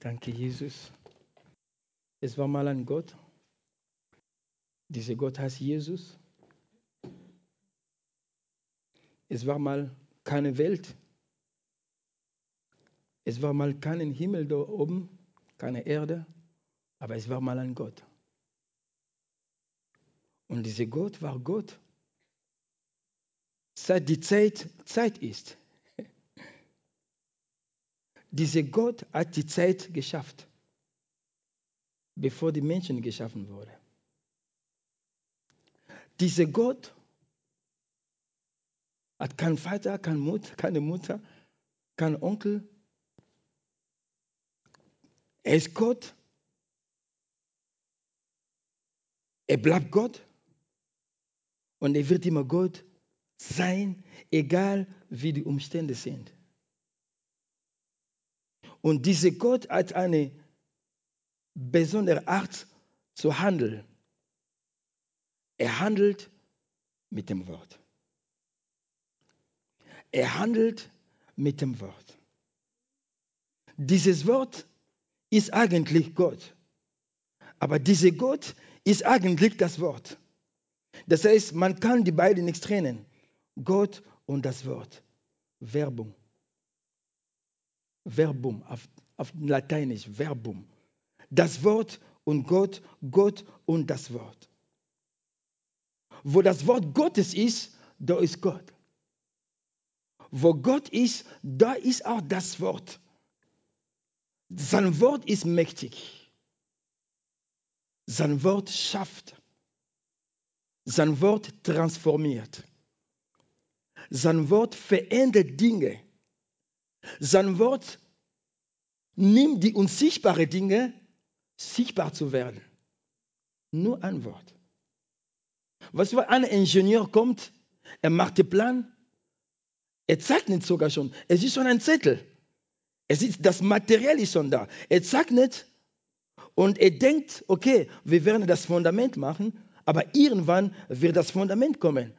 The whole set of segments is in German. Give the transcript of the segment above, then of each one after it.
Danke, Jesus. Es war mal ein Gott. Dieser Gott heißt Jesus. Es war mal keine Welt. Es war mal kein Himmel da oben, keine Erde, aber es war mal ein Gott. Und dieser Gott war Gott. Seit die Zeit Zeit ist. Dieser Gott hat die Zeit geschafft, bevor die Menschen geschaffen wurden. Dieser Gott hat keinen Vater, keine Mutter, keine Mutter, keinen Onkel. Er ist Gott. Er bleibt Gott. Und er wird immer Gott sein, egal wie die Umstände sind. Und dieser Gott hat eine besondere Art zu handeln. Er handelt mit dem Wort. Er handelt mit dem Wort. Dieses Wort ist eigentlich Gott. Aber dieser Gott ist eigentlich das Wort. Das heißt, man kann die beiden nicht trennen. Gott und das Wort. Verbum. Verbum, auf, auf Lateinisch, Verbum. Das Wort und Gott, Gott und das Wort. Wo das Wort Gottes ist, da ist Gott. Wo Gott ist, da ist auch das Wort. Sein Wort ist mächtig. Sein Wort schafft. Sein Wort transformiert. Sein Wort verändert Dinge. Sein Wort nimmt die unsichtbaren Dinge sichtbar zu werden. Nur ein Wort. Was wenn ein Ingenieur kommt, er macht den Plan, er zeichnet sogar schon. Es ist schon ein Zettel. Es ist, das Material ist schon da. Er zeichnet und er denkt, okay, wir werden das Fundament machen, aber irgendwann wird das Fundament kommen.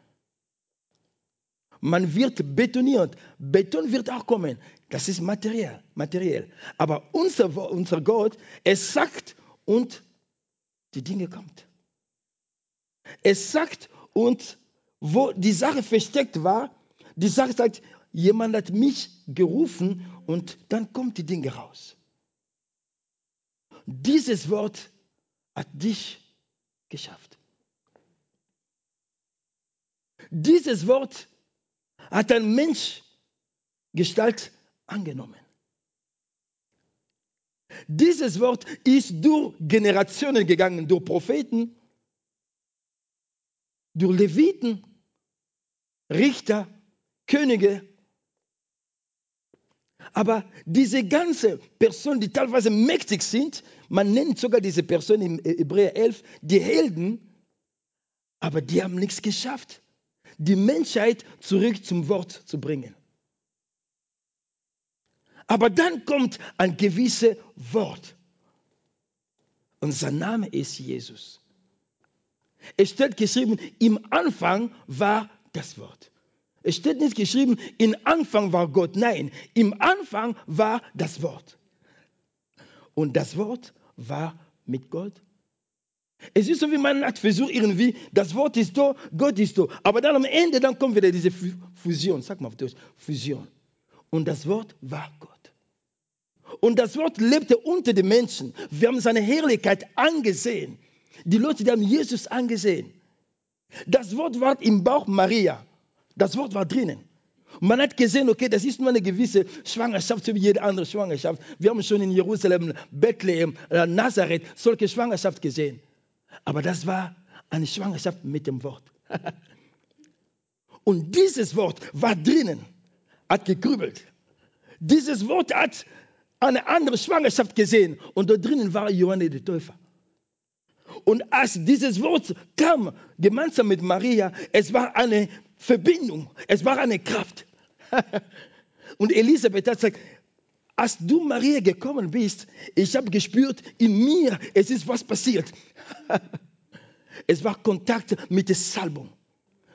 Man wird betoniert. Beton wird auch kommen. Das ist materiell. materiell. Aber unser, unser Gott, er sagt und die Dinge kommt. Er sagt und wo die Sache versteckt war, die Sache sagt, jemand hat mich gerufen und dann kommt die Dinge raus. Dieses Wort hat dich geschafft. Dieses Wort hat ein Mensch Gestalt angenommen. Dieses Wort ist durch Generationen gegangen, durch Propheten, durch Leviten, Richter, Könige. Aber diese ganze Personen, die teilweise mächtig sind, man nennt sogar diese Personen im Hebräer 11 die Helden, aber die haben nichts geschafft, die Menschheit zurück zum Wort zu bringen. Aber dann kommt ein gewisses Wort. Und sein Name ist Jesus. Es steht geschrieben, im Anfang war das Wort. Es steht nicht geschrieben, im Anfang war Gott. Nein, im Anfang war das Wort. Und das Wort war mit Gott. Es ist so, wie man hat versucht, irgendwie, das Wort ist da, Gott ist da. Aber dann am Ende, dann kommt wieder diese Fusion. Sag mal auf Deutsch, Fusion. Und das Wort war Gott. Und das Wort lebte unter den Menschen. Wir haben seine Herrlichkeit angesehen. Die Leute, die haben Jesus angesehen. Das Wort war im Bauch Maria. Das Wort war drinnen. Man hat gesehen, okay, das ist nur eine gewisse Schwangerschaft, so wie jede andere Schwangerschaft. Wir haben schon in Jerusalem, Bethlehem, äh, Nazareth solche Schwangerschaft gesehen. Aber das war eine Schwangerschaft mit dem Wort. Und dieses Wort war drinnen, hat gegrübelt. Dieses Wort hat eine andere Schwangerschaft gesehen und da drinnen war Johannes der Täufer. Und als dieses Wort kam, gemeinsam mit Maria, es war eine Verbindung. Es war eine Kraft. Und Elisabeth hat gesagt, als du Maria gekommen bist, ich habe gespürt, in mir, es ist was passiert. es war Kontakt mit der Salbung.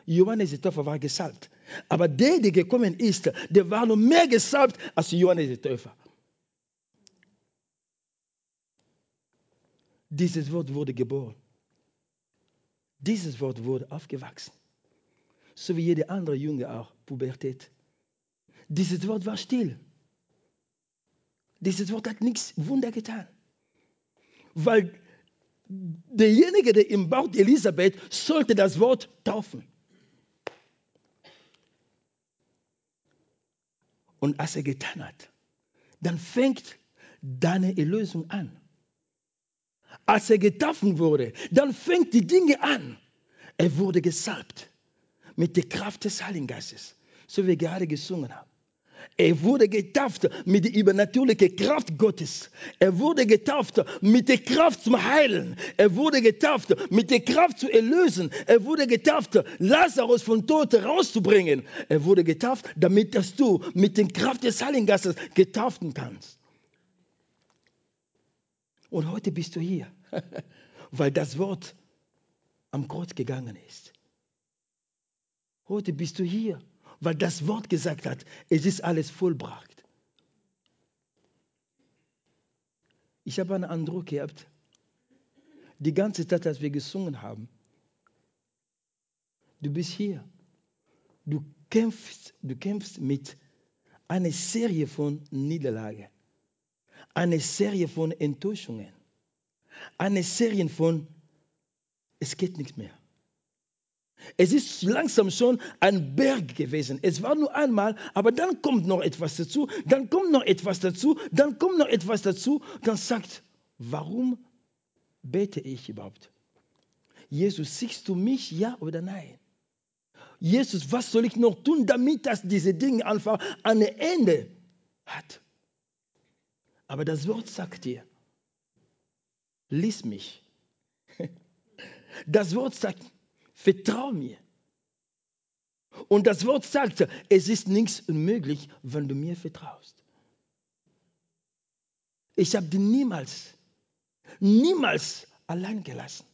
Johannes der Täufer war gesalbt. Aber der, der gekommen ist, der war noch mehr gesalbt als Johannes der Täufer. Dieses Wort wurde geboren. Dieses Wort wurde aufgewachsen. So wie jeder andere Junge auch, Pubertät. Dieses Wort war still. Dieses Wort hat nichts Wunder getan. Weil derjenige, der im Bauch Elisabeth, sollte das Wort taufen. Und als er getan hat, dann fängt deine Erlösung an. Als er getauft wurde, dann fängt die Dinge an. Er wurde gesalbt mit der Kraft des Heiligen Geistes, so wie wir gerade gesungen haben. Er wurde getauft mit der übernatürlichen Kraft Gottes. Er wurde getauft mit der Kraft zum Heilen. Er wurde getauft mit der Kraft zu erlösen. Er wurde getauft, Lazarus von Toten rauszubringen. Er wurde getauft, damit dass du mit der Kraft des Heiligen Geistes getaufen kannst. Und heute bist du hier, weil das Wort am Kreuz gegangen ist. Heute bist du hier, weil das Wort gesagt hat, es ist alles vollbracht. Ich habe einen Eindruck gehabt, die ganze Zeit, als wir gesungen haben, du bist hier, du kämpfst, du kämpfst mit einer Serie von Niederlagen, einer Serie von Enttäuschungen, einer Serie von, es geht nichts mehr. Es ist langsam schon ein Berg gewesen. Es war nur einmal, aber dann kommt noch etwas dazu, dann kommt noch etwas dazu, dann kommt noch etwas dazu. Dann sagt, warum bete ich überhaupt? Jesus, siehst du mich, ja oder nein? Jesus, was soll ich noch tun, damit das diese Dinge einfach ein Ende hat? Aber das Wort sagt dir, lies mich. Das Wort sagt, Vertrau mir. Und das Wort sagt, es ist nichts unmöglich, wenn du mir vertraust. Ich habe dich niemals, niemals allein gelassen.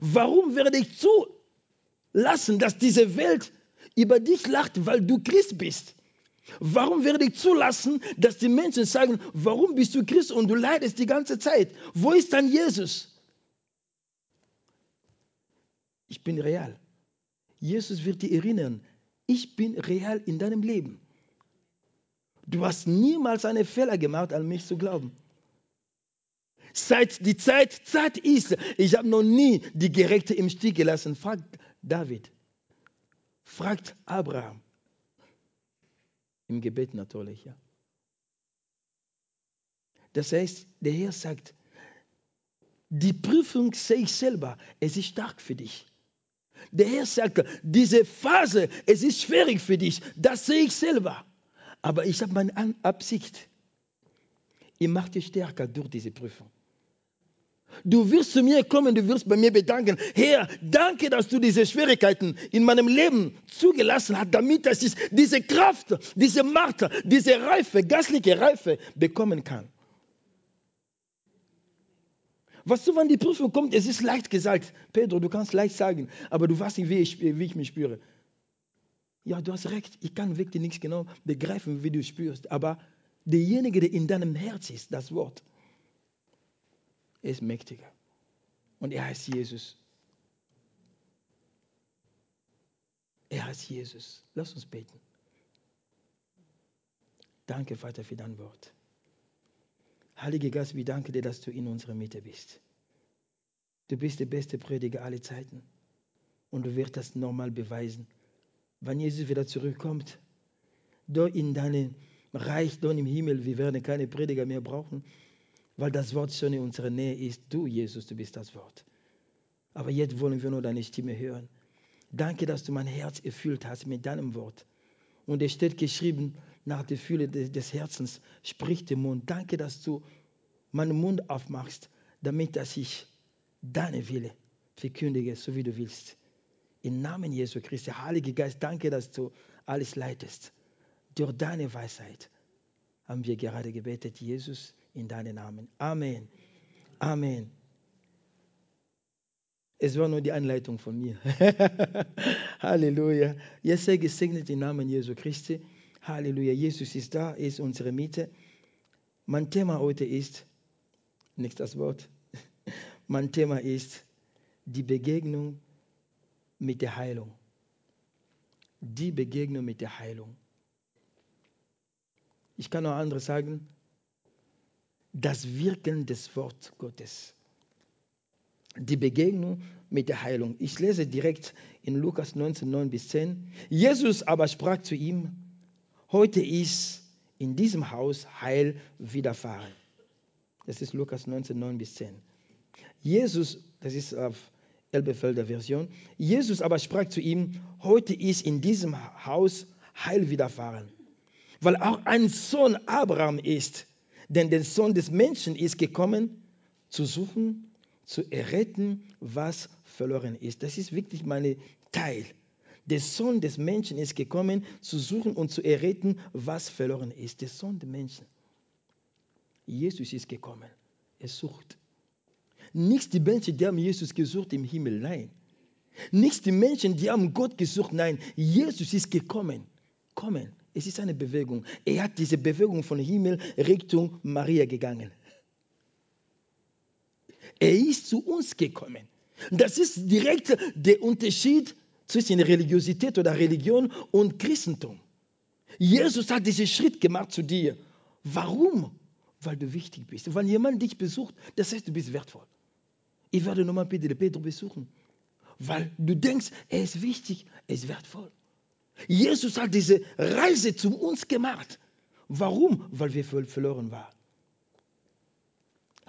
Warum werde ich zulassen, dass diese Welt über dich lacht, weil du Christ bist? Warum werde ich zulassen, dass die Menschen sagen, warum bist du Christ und du leidest die ganze Zeit? Wo ist dann Jesus? Ich bin real. Jesus wird dir erinnern, ich bin real in deinem Leben. Du hast niemals einen Fehler gemacht, an mich zu glauben. Seit die Zeit Zeit ist, ich habe noch nie die Gerechte im Stich gelassen. Fragt David, fragt Abraham. Im Gebet natürlich, ja. Das heißt, der Herr sagt, die Prüfung sehe ich selber, es ist stark für dich. Der Herr sagt, diese Phase, es ist schwierig für dich, das sehe ich selber. Aber ich habe meine Absicht. Ich mache dich stärker durch diese Prüfung. Du wirst zu mir kommen, du wirst bei mir bedanken. Herr, danke, dass du diese Schwierigkeiten in meinem Leben zugelassen hast, damit ich diese Kraft, diese Macht, diese Reife, geistliche Reife bekommen kann. Was du, wenn die Prüfung kommt, es ist leicht gesagt. Pedro, du kannst leicht sagen, aber du weißt nicht, wie ich, wie ich mich spüre. Ja, du hast recht, ich kann wirklich nichts genau begreifen, wie du spürst. Aber derjenige, der in deinem Herz ist, das Wort, ist mächtiger. Und er heißt Jesus. Er heißt Jesus. Lass uns beten. Danke, Vater, für dein Wort. Heiliger Geist, wir danken dir, dass du in unserer Mitte bist. Du bist der beste Prediger aller Zeiten. Und du wirst das nochmal beweisen. Wenn Jesus wieder zurückkommt, dort in deinem Reich, dort im Himmel, wir werden keine Prediger mehr brauchen, weil das Wort schon in unserer Nähe ist. Du, Jesus, du bist das Wort. Aber jetzt wollen wir nur deine Stimme hören. Danke, dass du mein Herz erfüllt hast mit deinem Wort. Und es steht geschrieben, nach der Fülle des Herzens spricht der Mund. Danke, dass du meinen Mund aufmachst, damit dass ich deine Wille verkündige, so wie du willst. Im Namen Jesu Christi, Heiliger Geist, danke, dass du alles leitest. Durch deine Weisheit haben wir gerade gebetet, Jesus, in deinen Namen. Amen. Amen. Es war nur die Einleitung von mir. Halleluja. Jetzt sei gesegnet im Namen Jesu Christi. Halleluja. Jesus ist da, ist unsere Mitte. Mein Thema heute ist, nicht das Wort, Mein Thema ist die Begegnung mit der Heilung. Die Begegnung mit der Heilung. Ich kann noch anderes sagen. Das Wirken des Wort Gottes. Die Begegnung mit der Heilung. Ich lese direkt in Lukas 19, 9 bis 10. Jesus aber sprach zu ihm, heute ist in diesem Haus Heil widerfahren. Das ist Lukas 19, 9 bis 10. Jesus, das ist auf Elbefelder Version, Jesus aber sprach zu ihm, heute ist in diesem Haus Heil widerfahren, weil auch ein Sohn Abraham ist, denn der Sohn des Menschen ist gekommen, zu suchen, zu erretten, was verloren ist. Das ist wirklich mein Teil. Der Sohn des Menschen ist gekommen, zu suchen und zu erretten, was verloren ist. Der Sohn des Menschen. Jesus ist gekommen. Er sucht. Nicht die Menschen, die haben Jesus gesucht im Himmel, nein. Nicht die Menschen, die haben Gott gesucht, nein. Jesus ist gekommen. Kommen. Es ist eine Bewegung. Er hat diese Bewegung von Himmel Richtung Maria gegangen. Er ist zu uns gekommen. Das ist direkt der Unterschied zwischen Religiosität oder Religion und Christentum. Jesus hat diesen Schritt gemacht zu dir. Warum? Weil du wichtig bist. Wenn jemand dich besucht, das heißt, du bist wertvoll. Ich werde nochmal Pedro, Pedro besuchen. Weil du denkst, er ist wichtig, er ist wertvoll. Jesus hat diese Reise zu uns gemacht. Warum? Weil wir verloren waren.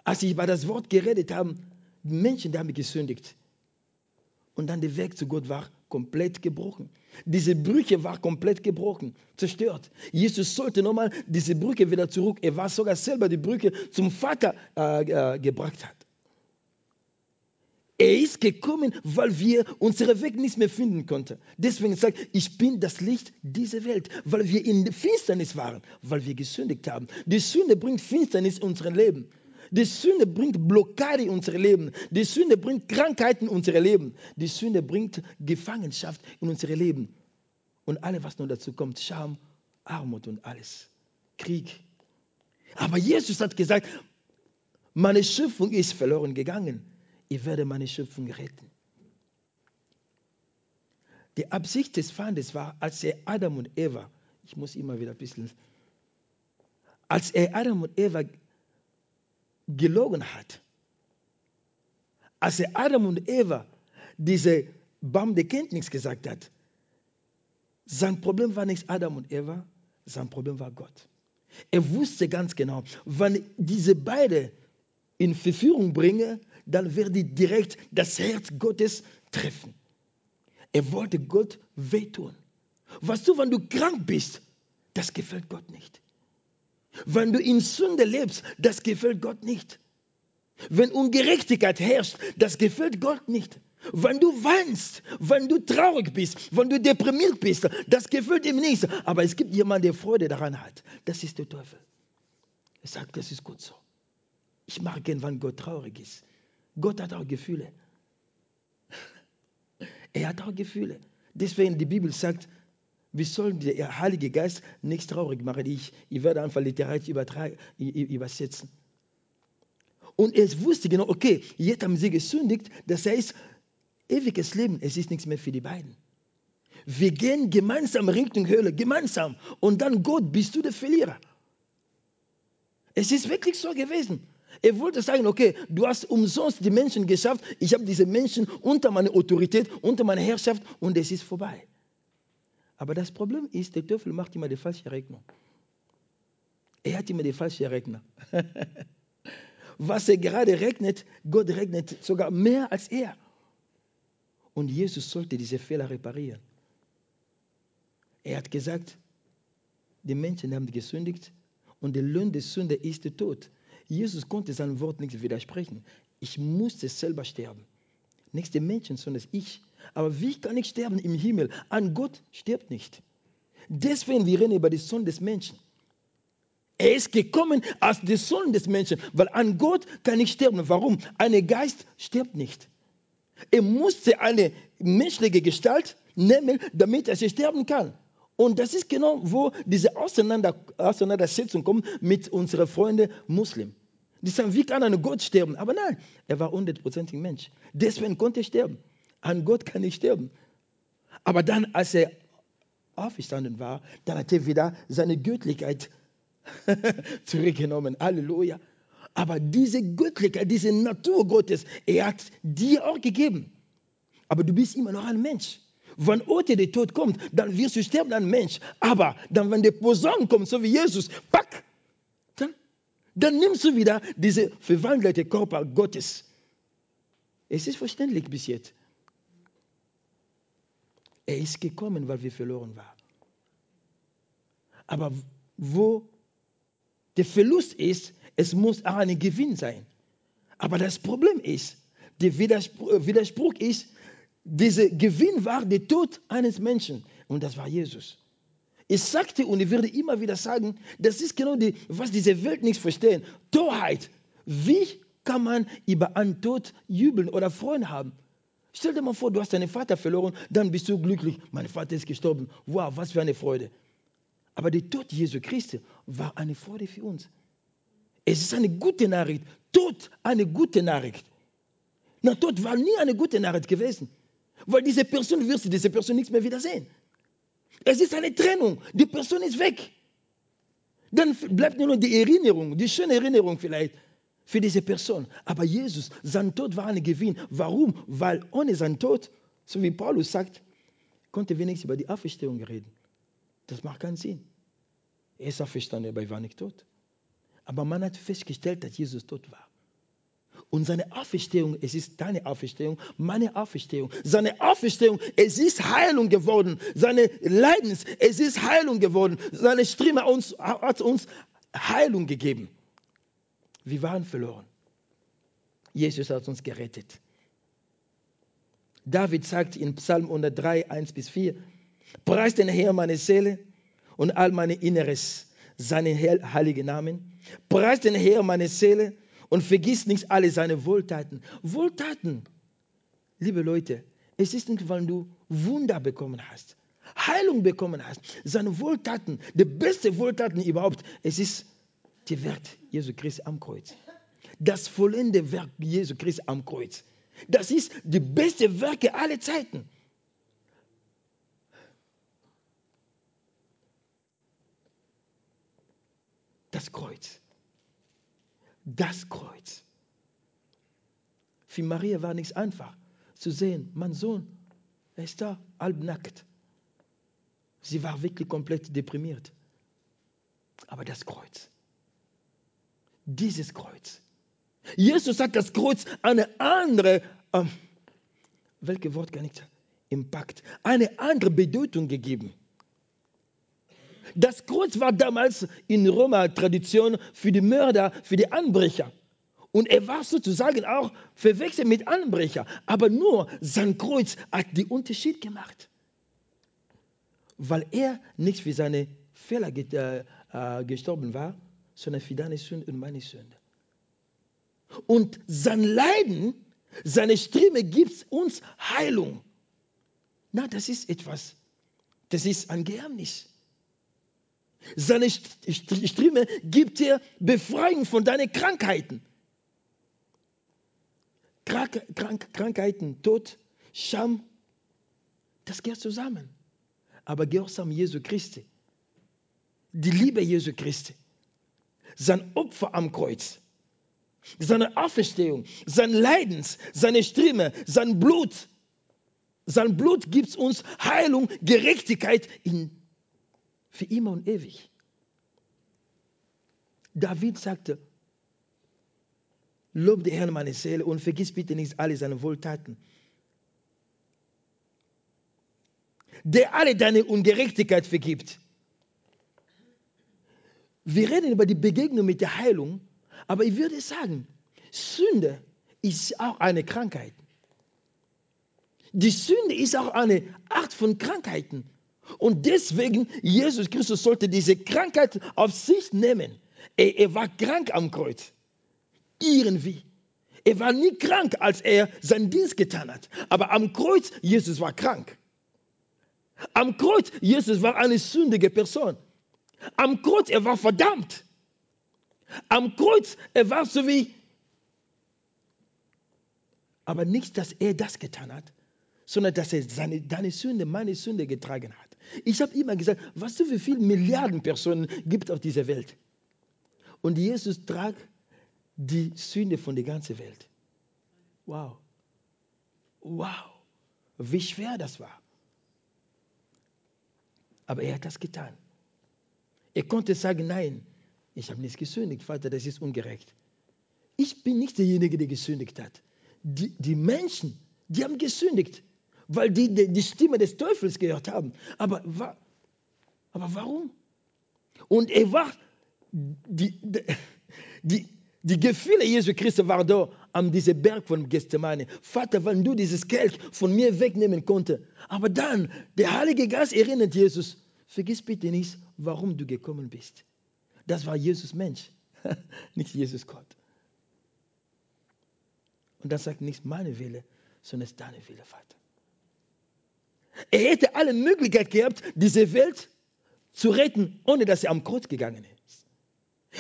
Als ich über das Wort geredet habe, Menschen, die haben gesündigt. Und dann der Weg zu Gott war komplett gebrochen. Diese Brücke war komplett gebrochen, zerstört. Jesus sollte nochmal diese Brücke wieder zurück. Er war sogar selber die Brücke zum Vater äh, äh, gebracht hat. Er ist gekommen, weil wir unseren Weg nicht mehr finden konnten. Deswegen sagt, ich bin das Licht dieser Welt, weil wir in Finsternis waren, weil wir gesündigt haben. Die Sünde bringt Finsternis in unser Leben. Die Sünde bringt Blockade in unser Leben. Die Sünde bringt Krankheiten in unser Leben. Die Sünde bringt Gefangenschaft in unser Leben. Und alles, was noch dazu kommt, Scham, Armut und alles. Krieg. Aber Jesus hat gesagt, meine Schöpfung ist verloren gegangen. Ich werde meine Schöpfung retten. Die Absicht des Feindes war, als er Adam und Eva, ich muss immer wieder ein bisschen, als er Adam und Eva gelogen hat. Als er Adam und Eva diese Baum der Kenntnis gesagt hat, sein Problem war nicht Adam und Eva, sein Problem war Gott. Er wusste ganz genau, wenn diese beiden in Verführung bringe, dann werde direkt das Herz Gottes treffen. Er wollte Gott wehtun. Was du, wenn du krank bist, das gefällt Gott nicht. Wenn du in Sünde lebst, das gefällt Gott nicht. Wenn Ungerechtigkeit herrscht, das gefällt Gott nicht. Wenn du weinst, wenn du traurig bist, wenn du deprimiert bist, das gefällt ihm nicht. Aber es gibt jemanden, der Freude daran hat. Das ist der Teufel. Er sagt, das ist gut so. Ich mag gern, wenn Gott traurig ist. Gott hat auch Gefühle. Er hat auch Gefühle. Deswegen die Bibel sagt, wir sollen den Heiligen Geist nicht traurig machen. Ich, ich werde einfach literarisch übersetzen. Und er wusste genau, okay, jetzt haben sie gesündigt, das heißt, ewiges Leben, es ist nichts mehr für die beiden. Wir gehen gemeinsam Richtung Höhle, gemeinsam. Und dann Gott, bist du der Verlierer. Es ist wirklich so gewesen. Er wollte sagen, okay, du hast umsonst die Menschen geschafft, ich habe diese Menschen unter meine Autorität, unter meine Herrschaft und es ist vorbei. Aber das Problem ist, der Teufel macht immer die falsche Rechnung. Er hat immer die falsche Rechner. Was er gerade rechnet, Gott rechnet sogar mehr als er. Und Jesus sollte diese Fehler reparieren. Er hat gesagt, die Menschen haben gesündigt und der Lohn der Sünde ist der Tod. Jesus konnte sein Wort nicht widersprechen. Ich musste selber sterben. Nicht die Menschen, sondern ich. Aber wie kann ich sterben im Himmel? An Gott stirbt nicht. Deswegen wir reden über die Sohn des Menschen. Er ist gekommen als der Sohn des Menschen, weil an Gott kann ich sterben. Warum? Ein Geist stirbt nicht. Er musste eine menschliche Gestalt nehmen, damit er sterben kann. Und das ist genau, wo diese Auseinander Auseinandersetzung kommt mit unseren Freunden Muslimen. Die sagen, wie kann ein Gott sterben? Aber nein, er war hundertprozentig Mensch. Deswegen konnte er sterben. Ein Gott kann nicht sterben. Aber dann, als er auferstanden war, dann hat er wieder seine Göttlichkeit zurückgenommen. Halleluja. Aber diese Göttlichkeit, diese Natur Gottes, er hat dir auch gegeben. Aber du bist immer noch ein Mensch. Wenn heute der Tod kommt, dann wirst du sterben, ein Mensch. Aber dann, wenn der Posaun kommt, so wie Jesus, pack, dann, dann nimmst du wieder diese verwandelte Körper Gottes. Es ist verständlich bis jetzt. Er ist gekommen, weil wir verloren waren. Aber wo der Verlust ist, es muss auch ein Gewinn sein. Aber das Problem ist, der Widerspruch, Widerspruch ist, dieser Gewinn war der Tod eines Menschen und das war Jesus. Ich sagte und ich werde immer wieder sagen, das ist genau die, was diese Welt nicht verstehen. Torheit. Wie kann man über einen Tod jubeln oder Freuen haben? Stell dir mal vor, du hast deinen Vater verloren, dann bist du glücklich. Mein Vater ist gestorben. Wow, was für eine Freude. Aber der Tod Jesu Christi war eine Freude für uns. Es ist eine gute Nachricht. Tod, eine gute Nachricht. Na, Tod war nie eine gute Nachricht gewesen. Weil diese Person wirst du diese Person nichts mehr wiedersehen. Es ist eine Trennung. Die Person ist weg. Dann bleibt nur noch die Erinnerung, die schöne Erinnerung vielleicht für diese Person. Aber Jesus, sein Tod war ein Gewinn. Warum? Weil ohne sein Tod, so wie Paulus sagt, konnte wenigstens über die Auferstehung reden. Das macht keinen Sinn. Er ist auferstanden, aber er war nicht tot. Aber man hat festgestellt, dass Jesus tot war. Und seine Auferstehung, es ist deine Auferstehung, meine Auferstehung. Seine Auferstehung, es ist Heilung geworden. Seine Leidens, es ist Heilung geworden. Seine Stimme uns, hat uns Heilung gegeben. Wir waren verloren. Jesus hat uns gerettet. David sagt in Psalm 103, 1 bis 4, Preis den Herrn meine Seele und all meine Inneres, seinen heiligen Namen. Preis den Herrn meine Seele und vergiss nicht alle seine Wohltaten. Wohltaten, liebe Leute, es ist nicht, weil du Wunder bekommen hast, Heilung bekommen hast. Seine Wohltaten, die beste Wohltaten überhaupt, es ist die Werk Jesu Christi am Kreuz. Das vollende Werk Jesu Christi am Kreuz. Das ist die beste Werke aller Zeiten. Das Kreuz das Kreuz. Für Maria war nichts einfach zu sehen, mein Sohn, er ist da, halbnackt. Sie war wirklich komplett deprimiert. Aber das Kreuz, dieses Kreuz. Jesus hat das Kreuz eine andere, ähm, welche Wort kann ich sagen? Impact, eine andere Bedeutung gegeben. Das Kreuz war damals in Römer Tradition für die Mörder, für die Anbrecher. Und er war sozusagen auch verwechselt mit Anbrecher. Aber nur sein Kreuz hat den Unterschied gemacht. Weil er nicht für seine Fehler äh, äh, gestorben war, sondern für deine Sünde und meine Sünde. Und sein Leiden, seine Stimme gibt uns Heilung. Na, das ist etwas, das ist ein Geheimnis. Seine Stimme gibt dir Befreiung von deinen Krankheiten. Krank, Krank, Krankheiten, Tod, Scham, das gehört zusammen. Aber Gehorsam Jesu Christi, die Liebe Jesu Christi, sein Opfer am Kreuz, seine Auferstehung, sein Leidens, seine Stimme, sein Blut, sein Blut gibt uns Heilung, Gerechtigkeit in für immer und ewig. David sagte, Lob den Herrn meine Seele und vergiss bitte nicht alle seine Wohltaten. Der alle deine Ungerechtigkeit vergibt. Wir reden über die Begegnung mit der Heilung, aber ich würde sagen, Sünde ist auch eine Krankheit. Die Sünde ist auch eine Art von Krankheiten. Und deswegen, Jesus Christus sollte diese Krankheit auf sich nehmen. Er, er war krank am Kreuz. Irgendwie. Er war nie krank, als er seinen Dienst getan hat. Aber am Kreuz, Jesus war krank. Am Kreuz, Jesus war eine sündige Person. Am Kreuz, er war verdammt. Am Kreuz, er war so wie. Aber nicht, dass er das getan hat, sondern dass er seine, deine Sünde, meine Sünde getragen hat. Ich habe immer gesagt, weißt du, wie viele Milliarden Personen gibt es auf dieser Welt? Und Jesus trag die Sünde von der ganzen Welt. Wow. Wow. Wie schwer das war. Aber er hat das getan. Er konnte sagen, nein, ich habe nichts gesündigt, Vater, das ist ungerecht. Ich bin nicht derjenige, der gesündigt hat. Die, die Menschen, die haben gesündigt, weil die, die, die Stimme des Teufels gehört haben. Aber, aber warum? Und er war, die, die, die Gefühle Jesu Christi waren da an diesem Berg von Gethsemane. Vater, wenn du dieses Geld von mir wegnehmen konntest. Aber dann, der Heilige Geist erinnert Jesus, vergiss bitte nicht, warum du gekommen bist. Das war Jesus Mensch, nicht Jesus Gott. Und das sagt nicht meine Wille, sondern es ist deine Wille, Vater. Er hätte alle Möglichkeit gehabt, diese Welt zu retten, ohne dass er am Kreuz gegangen ist.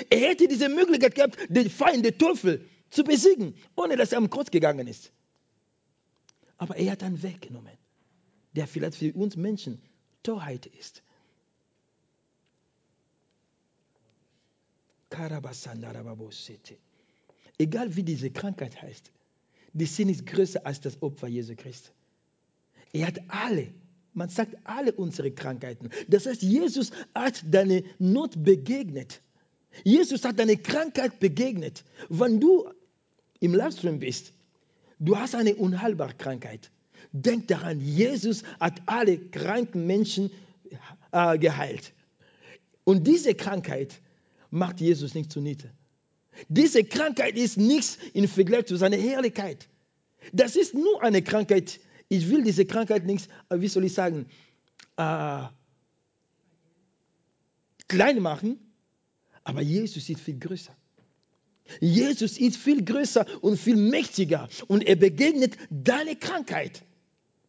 Er hätte diese Möglichkeit gehabt, den Feind, den Teufel, zu besiegen, ohne dass er am Kreuz gegangen ist. Aber er hat einen Weg genommen, der vielleicht für uns Menschen Torheit ist. Egal wie diese Krankheit heißt, die Sinn ist größer als das Opfer Jesu Christi. Er hat alle, man sagt alle unsere Krankheiten. Das heißt, Jesus hat deine Not begegnet. Jesus hat deine Krankheit begegnet. Wenn du im Livestream bist, du hast eine unheilbare Krankheit. Denk daran, Jesus hat alle kranken Menschen äh, geheilt. Und diese Krankheit macht Jesus nicht zunichte. Diese Krankheit ist nichts im Vergleich zu seiner Herrlichkeit. Das ist nur eine Krankheit. Ich will diese Krankheit nicht, wie soll ich sagen, äh, klein machen, aber Jesus ist viel größer. Jesus ist viel größer und viel mächtiger und er begegnet deine Krankheit,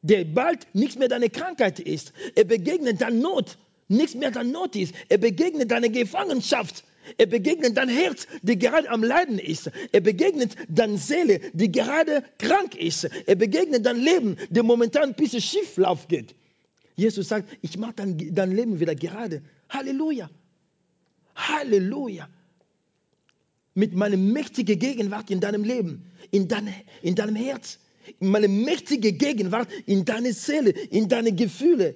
der bald nichts mehr deine Krankheit ist. Er begegnet deine Not, nichts mehr deine Not ist. Er begegnet deine Gefangenschaft. Er begegnet dein Herz, die gerade am Leiden ist. Er begegnet deine Seele, die gerade krank ist. Er begegnet dein Leben, der momentan ein bisschen Schieflauf geht. Jesus sagt, ich mache dein, dein Leben wieder gerade. Halleluja. Halleluja mit meiner mächtigen Gegenwart in deinem Leben, in, deine, in deinem Herz, meine mächtige Gegenwart in deiner Seele, in deine Gefühle,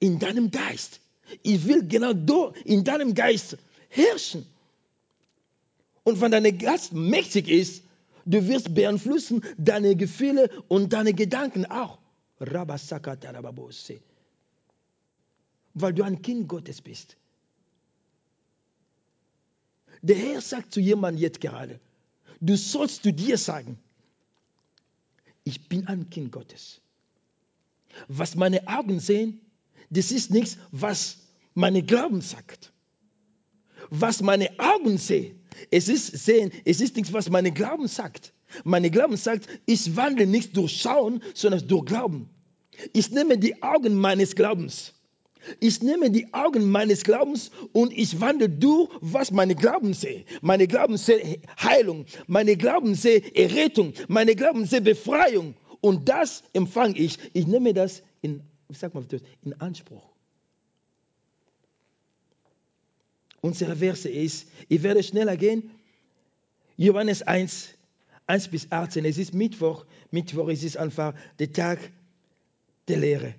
in deinem Geist. Ich will genau da in deinem Geist herrschen. Und wenn dein Geist mächtig ist, du wirst beeinflussen deine Gefühle und deine Gedanken auch. Weil du ein Kind Gottes bist. Der Herr sagt zu jemandem jetzt gerade, du sollst zu dir sagen, ich bin ein Kind Gottes. Was meine Augen sehen, das ist nichts, was meine Glauben sagt. Was meine Augen sehen, es ist sehen, es ist nichts, was meine Glauben sagt. Meine Glauben sagt, ich wandle nicht durch Schauen, sondern durch Glauben. Ich nehme die Augen meines Glaubens ich nehme die Augen meines Glaubens und ich wandle durch, was meine Glauben sehe. Meine Glauben sehe Heilung, meine Glauben sehe Errettung, meine Glauben sehe Befreiung. Und das empfange ich. Ich nehme das in, sag mal, in Anspruch. Unsere Verse ist, ich werde schneller gehen, Johannes 1, 1 bis 18. Es ist Mittwoch. Mittwoch ist es einfach der Tag der Lehre.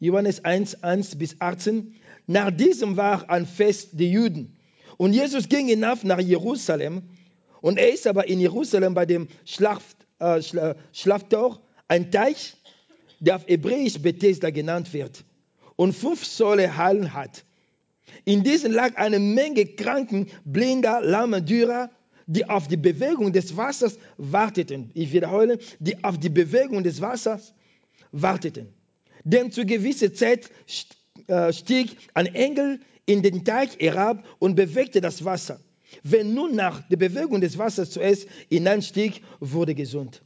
Johannes 1, 1 bis 18. Nach diesem war ein Fest der Juden. Und Jesus ging hinauf nach Jerusalem. Und er ist aber in Jerusalem bei dem Schlacht, äh, Schlaftor, ein Teich, der auf Hebräisch Bethesda genannt wird und fünf Säule Hallen hat. In diesen lag eine Menge Kranken, Blinder, Lahme, Dürer, die auf die Bewegung des Wassers warteten. Ich wiederhole, die auf die Bewegung des Wassers warteten. Denn zu gewisser Zeit äh, stieg ein Engel in den Teich herab und bewegte das Wasser. Wer nun nach der Bewegung des Wassers zuerst hineinstieg, wurde gesund.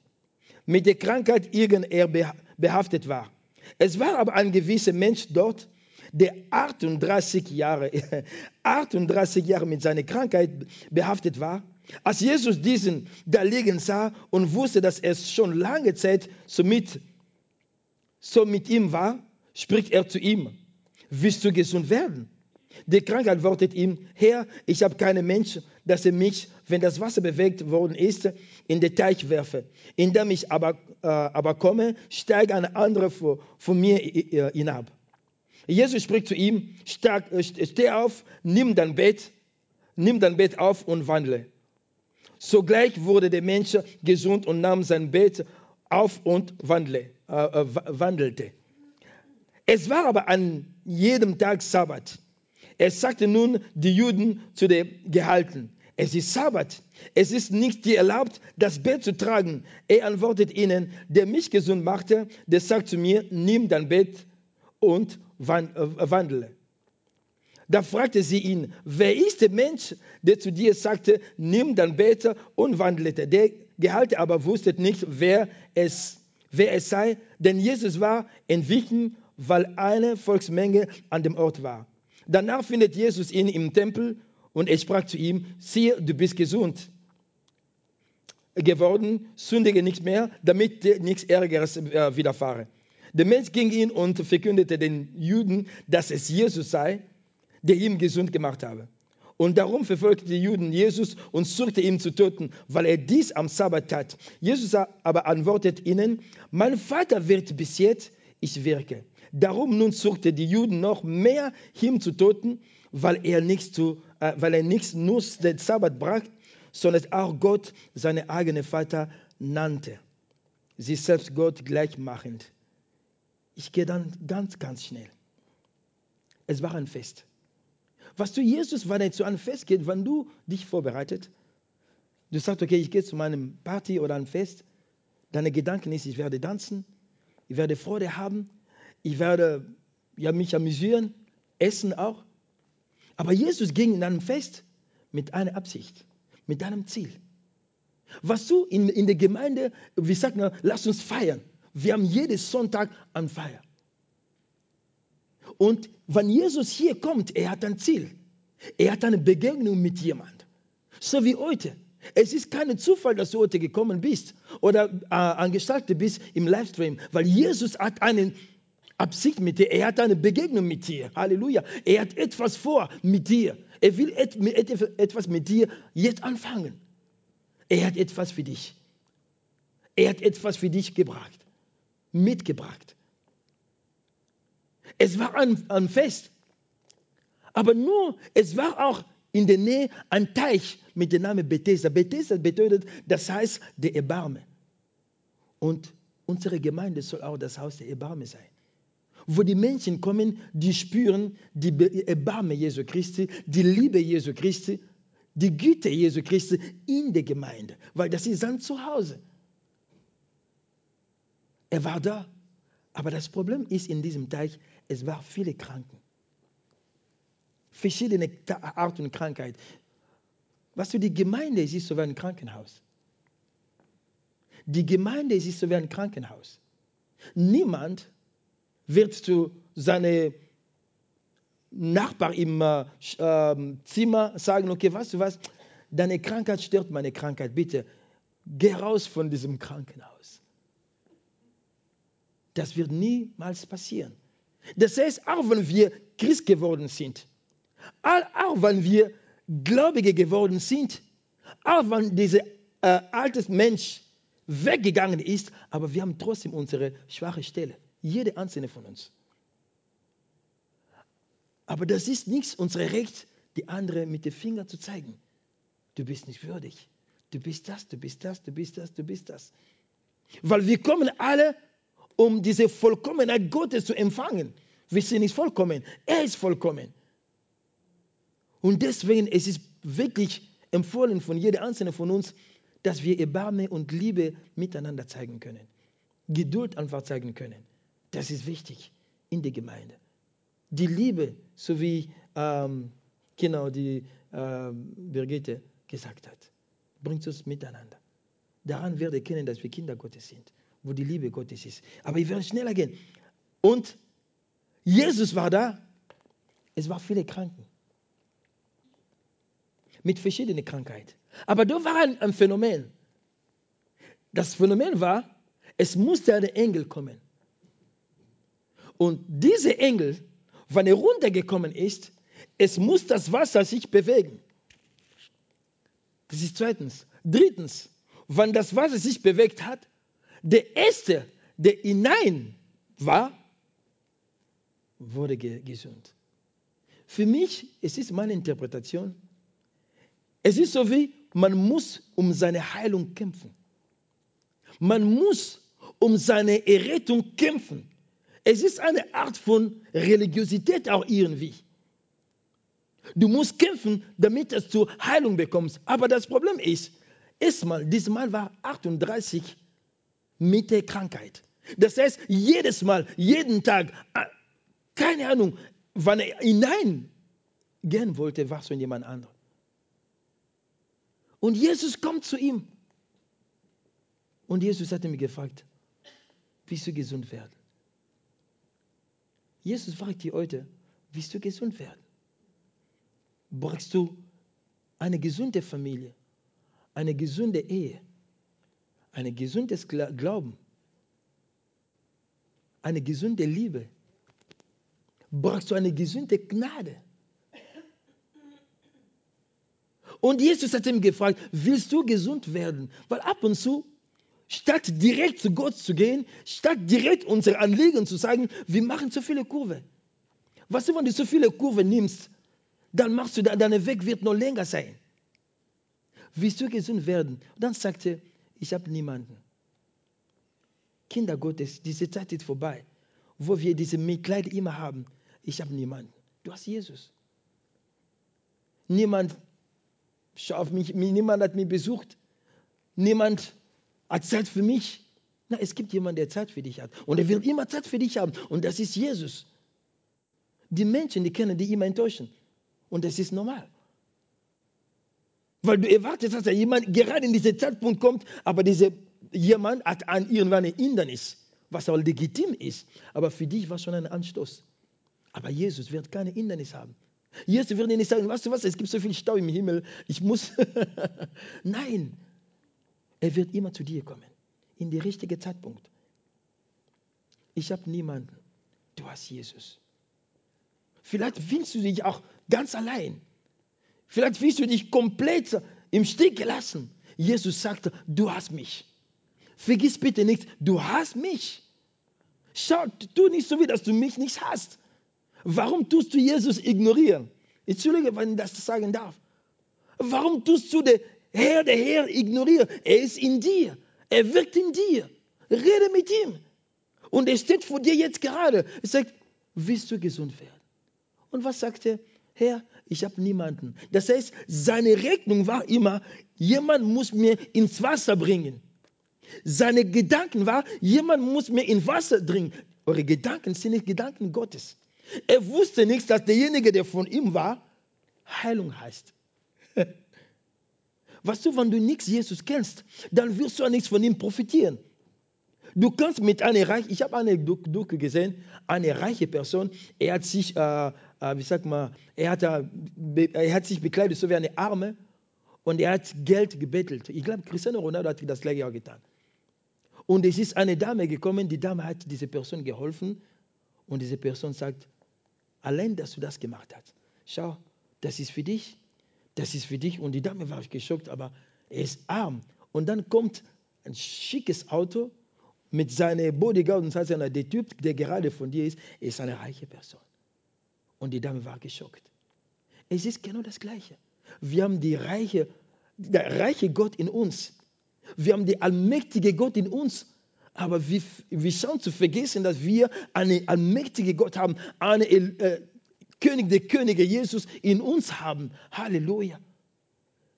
Mit der Krankheit irgend er behaftet war. Es war aber ein gewisser Mensch dort, der 38 Jahre, 38 Jahre mit seiner Krankheit behaftet war, als Jesus diesen da liegen sah und wusste, dass es schon lange Zeit so mit, so mit ihm war, spricht er zu ihm, willst du gesund werden? Der Kranke antwortet ihm, Herr, ich habe keinen Mensch, dass er mich, wenn das Wasser bewegt worden ist, in den Teich werfe. Indem ich aber, äh, aber komme, steigt ein anderer von mir äh, hinab. Jesus spricht zu ihm, äh, steh auf, nimm dein Bett, nimm dein Bett auf und wandle. Sogleich wurde der Mensch gesund und nahm sein Bett auf und wandle, äh, äh wandelte. Es war aber an jedem Tag Sabbat. Er sagte nun die Juden zu den Gehalten, es ist Sabbat. Es ist nicht dir erlaubt, das Bett zu tragen. Er antwortet ihnen, der mich gesund machte, der sagt zu mir, nimm dein Bett und wandle. Da fragte sie ihn, wer ist der Mensch, der zu dir sagte, nimm dein Bett und wandelte. Der Gehalte aber wusste nicht, wer es, wer es sei, denn Jesus war entwichen, weil eine Volksmenge an dem Ort war. Danach findet Jesus ihn im Tempel und er sprach zu ihm, siehe, du bist gesund geworden, sündige nicht mehr, damit dir nichts Ärgeres äh, widerfahre. Der Mensch ging hin und verkündete den Juden, dass es Jesus sei, der ihn gesund gemacht habe. Und darum verfolgte die Juden Jesus und suchte ihn zu töten, weil er dies am Sabbat tat. Jesus aber antwortet ihnen, mein Vater wird bis jetzt, ich wirke. Darum nun suchte die Juden noch mehr, ihn zu töten, weil er nichts, zu, äh, weil er nichts nur den Sabbat brach, sondern auch Gott, seine eigene Vater, nannte. Sie selbst Gott gleichmachend. Ich gehe dann ganz, ganz schnell. Es war ein Fest. Was du Jesus, wenn er zu einem Fest geht, wenn du dich vorbereitet, du sagst, okay, ich gehe zu meinem Party oder einem Fest, deine Gedanken ist, ich werde tanzen, ich werde Freude haben, ich werde ja, mich amüsieren, essen auch. Aber Jesus ging in einem Fest mit einer Absicht, mit einem Ziel. Was du in, in der Gemeinde, wir sagen, lass uns feiern. Wir haben jeden Sonntag eine Feier. Und wenn Jesus hier kommt, er hat ein Ziel. Er hat eine Begegnung mit jemand. So wie heute. Es ist kein Zufall, dass du heute gekommen bist oder äh, angestaltet bist im Livestream, weil Jesus hat eine Absicht mit dir. Er hat eine Begegnung mit dir. Halleluja. Er hat etwas vor mit dir. Er will et, et, etwas mit dir jetzt anfangen. Er hat etwas für dich. Er hat etwas für dich gebracht, mitgebracht. Es war ein, ein Fest. Aber nur, es war auch in der Nähe ein Teich mit dem Namen Bethesda. Bethesda bedeutet, das heißt der Erbarme. Und unsere Gemeinde soll auch das Haus der Erbarme sein. Wo die Menschen kommen, die spüren die Erbarme Jesu Christi, die Liebe Jesu Christi, die Güte Jesu Christi in der Gemeinde, weil das ist sein Zuhause. Er war da. Aber das Problem ist in diesem Teich, es waren viele Kranken. Verschiedene Arten Krankheit. Was für die Gemeinde ist, ist so wie ein Krankenhaus. Die Gemeinde ist so wie ein Krankenhaus. Niemand wird zu seinem Nachbar im äh, ähm, Zimmer sagen, okay, weißt du was, deine Krankheit stört meine Krankheit, bitte geh raus von diesem Krankenhaus. Das wird niemals passieren. Das heißt, auch wenn wir Christ geworden sind, auch wenn wir Gläubige geworden sind, auch wenn dieser äh, alte Mensch weggegangen ist, aber wir haben trotzdem unsere schwache Stelle. Jede einzelne von uns. Aber das ist nicht unser Recht, die andere mit dem Finger zu zeigen. Du bist nicht würdig. Du bist das, du bist das, du bist das, du bist das. Weil wir kommen alle um diese Vollkommenheit Gottes zu empfangen. Wir sind nicht vollkommen. Er ist vollkommen. Und deswegen es ist es wirklich empfohlen von jeder einzelnen von uns, dass wir Erbarme und Liebe miteinander zeigen können. Geduld einfach zeigen können. Das ist wichtig in der Gemeinde. Die Liebe, so wie ähm, genau die ähm, Birgitte gesagt hat, bringt uns miteinander. Daran werde ich erkennen, dass wir Kinder Gottes sind wo die Liebe Gottes ist. Aber ich werde schneller gehen. Und Jesus war da Es waren viele Kranken. Mit verschiedenen Krankheiten. Aber da war ein, ein Phänomen. Das Phänomen war, es musste ein Engel kommen. Und dieser Engel, wenn er runtergekommen ist, es muss das Wasser sich bewegen. Das ist zweitens. Drittens, wenn das Wasser sich bewegt hat, der Erste, der hinein war, wurde gesund. Für mich, es ist meine Interpretation, es ist so wie, man muss um seine Heilung kämpfen. Man muss um seine Errettung kämpfen. Es ist eine Art von Religiosität auch irgendwie. Du musst kämpfen, damit du Heilung bekommst. Aber das Problem ist, erstmal, dieses Mal war 38 mit der Krankheit. Das heißt, jedes Mal, jeden Tag, äh, keine Ahnung, wann er hineingehen wollte, war es von jemand anderem. Und Jesus kommt zu ihm. Und Jesus hat ihn gefragt, willst du gesund werden? Jesus fragt dich heute, willst du gesund werden? Brauchst du eine gesunde Familie, eine gesunde Ehe, ein gesundes Glauben, eine gesunde Liebe? Brauchst du eine gesunde Gnade? Und Jesus hat ihm gefragt, willst du gesund werden? Weil ab und zu statt direkt zu Gott zu gehen, statt direkt unsere Anliegen zu sagen, wir machen zu viele Kurven. Was du, wenn du so viele Kurven nimmst, dann machst du, dein Weg wird noch länger sein. Willst du gesund werden? dann sagt er, ich habe niemanden. Kinder Gottes, diese Zeit ist vorbei, wo wir diese Mitleid immer haben. Ich habe niemanden. Du hast Jesus. Niemand auf mich, niemand hat mich besucht. Niemand hat Zeit für mich. Na, es gibt jemanden, der Zeit für dich hat. Und er will immer Zeit für dich haben. Und das ist Jesus. Die Menschen, die kennen die immer enttäuschen. Und das ist normal. Weil du erwartest, dass da jemand gerade in diesen Zeitpunkt kommt, aber dieser jemand hat an irgendwann ein Hindernis, was auch legitim ist. Aber für dich war schon ein Anstoß. Aber Jesus wird keine Hindernis haben. Jesus wird dir nicht sagen, weißt du was, es gibt so viel Stau im Himmel, ich muss. Nein, er wird immer zu dir kommen, in den richtigen Zeitpunkt. Ich habe niemanden, du hast Jesus. Vielleicht willst du dich auch ganz allein. Vielleicht willst du dich komplett im Stich gelassen. Jesus sagte, du hast mich. Vergiss bitte nicht, du hast mich. Schau, tu nicht so, wie dass du mich nicht hast. Warum tust du Jesus ignorieren? Entschuldige, wenn ich das sagen darf. Warum tust du den Herr, der Herr ignorieren? Er ist in dir. Er wirkt in dir. Rede mit ihm. Und er steht vor dir jetzt gerade. Er sagt, willst du gesund werden? Und was sagt er? Herr, ich habe niemanden. Das heißt, seine Rechnung war immer, jemand muss mir ins Wasser bringen. Seine Gedanken war, jemand muss mir ins Wasser bringen. Eure Gedanken sind nicht Gedanken Gottes. Er wusste nicht, dass derjenige, der von ihm war, Heilung heißt. Weißt du, wenn du nichts Jesus kennst, dann wirst du auch nichts von ihm profitieren. Du kannst mit einer reichen, ich habe eine Doku gesehen, eine reiche Person, er hat sich, äh, äh, wie sag mal, er hat, er hat sich bekleidet, so wie eine Arme, und er hat Geld gebettelt. Ich glaube, Cristiano Ronaldo hat das gleiche auch getan. Und es ist eine Dame gekommen, die Dame hat diese Person geholfen, und diese Person sagt, allein, dass du das gemacht hast, schau, das ist für dich, das ist für dich. Und die Dame war geschockt, aber er ist arm. Und dann kommt ein schickes Auto mit seinem Bodyguard und sagt, der Typ, der gerade von dir ist, ist eine reiche Person. Und die Dame war geschockt. Es ist genau das Gleiche. Wir haben die reiche, der reiche Gott in uns. Wir haben den allmächtige Gott in uns. Aber wir, wir schauen zu vergessen, dass wir einen allmächtigen Gott haben, einen äh, König der Könige, Jesus, in uns haben. Halleluja.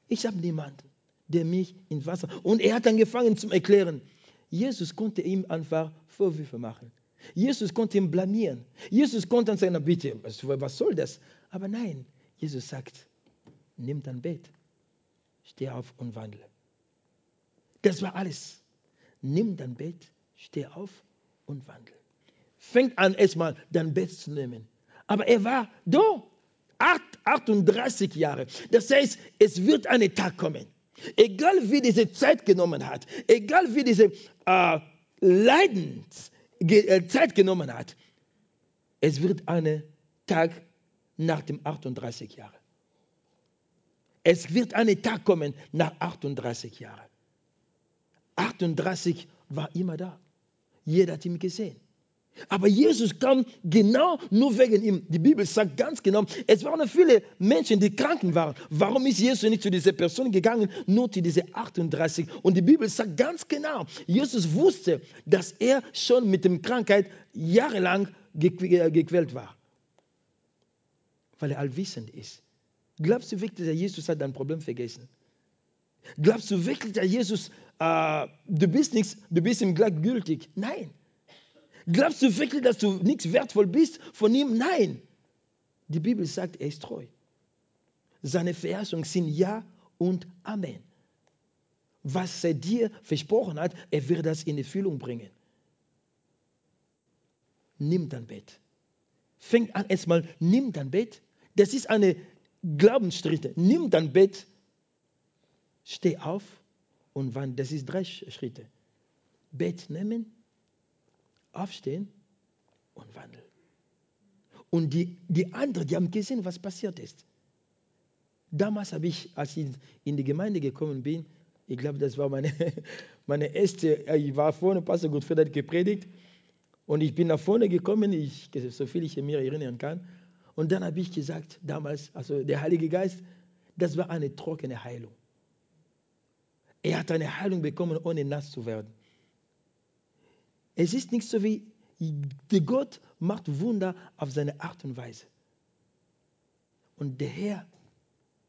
Ich habe niemanden, der mich in Wasser. Und er hat angefangen zu erklären. Jesus konnte ihm einfach Vorwürfe machen. Jesus konnte ihn blamieren. Jesus konnte sagen, bitte, was soll das? Aber nein, Jesus sagt, nimm dein Bett, steh auf und wandle. Das war alles. Nimm dein Bett, steh auf und wandle. Fängt an, erstmal dein Bett zu nehmen. Aber er war da. 38 Jahre. Das heißt, es wird ein Tag kommen. Egal wie diese Zeit genommen hat, egal wie diese äh, Leidens Zeit genommen hat, es wird ein Tag nach dem 38 Jahre. Es wird ein Tag kommen nach 38 Jahren. 38 war immer da. Jeder hat ihn gesehen. Aber Jesus kam genau nur wegen ihm. Die Bibel sagt ganz genau, es waren viele Menschen, die kranken waren. Warum ist Jesus nicht zu dieser Person gegangen, nur zu diese 38? Und die Bibel sagt ganz genau, Jesus wusste, dass er schon mit der Krankheit jahrelang äh, gequält war. Weil er allwissend ist. Glaubst du wirklich, dass Jesus hat dein Problem vergessen? Glaubst du wirklich, dass Jesus, äh, du bist nichts, du bist ihm gleichgültig? Nein. Glaubst du wirklich, dass du nichts wertvoll bist von ihm? Nein. Die Bibel sagt, er ist treu. Seine Verheißungen sind Ja und Amen. Was er dir versprochen hat, er wird das in Erfüllung bringen. Nimm dein Bett. Fängt an erstmal, nimm dein Bett. Das ist eine Glaubensschritte. Nimm dein Bett, steh auf und wann, das ist drei Schritte. Bett nehmen, aufstehen und wandeln. Und die, die anderen, die haben gesehen, was passiert ist. Damals habe ich, als ich in die Gemeinde gekommen bin, ich glaube, das war meine, meine erste, ich war vorne, Pastor Gottfried hat gepredigt und ich bin nach vorne gekommen, ich, so viel ich mir erinnern kann. Und dann habe ich gesagt, damals, also der Heilige Geist, das war eine trockene Heilung. Er hat eine Heilung bekommen, ohne nass zu werden. Es ist nicht so wie der Gott macht Wunder auf seine Art und Weise. Und der Herr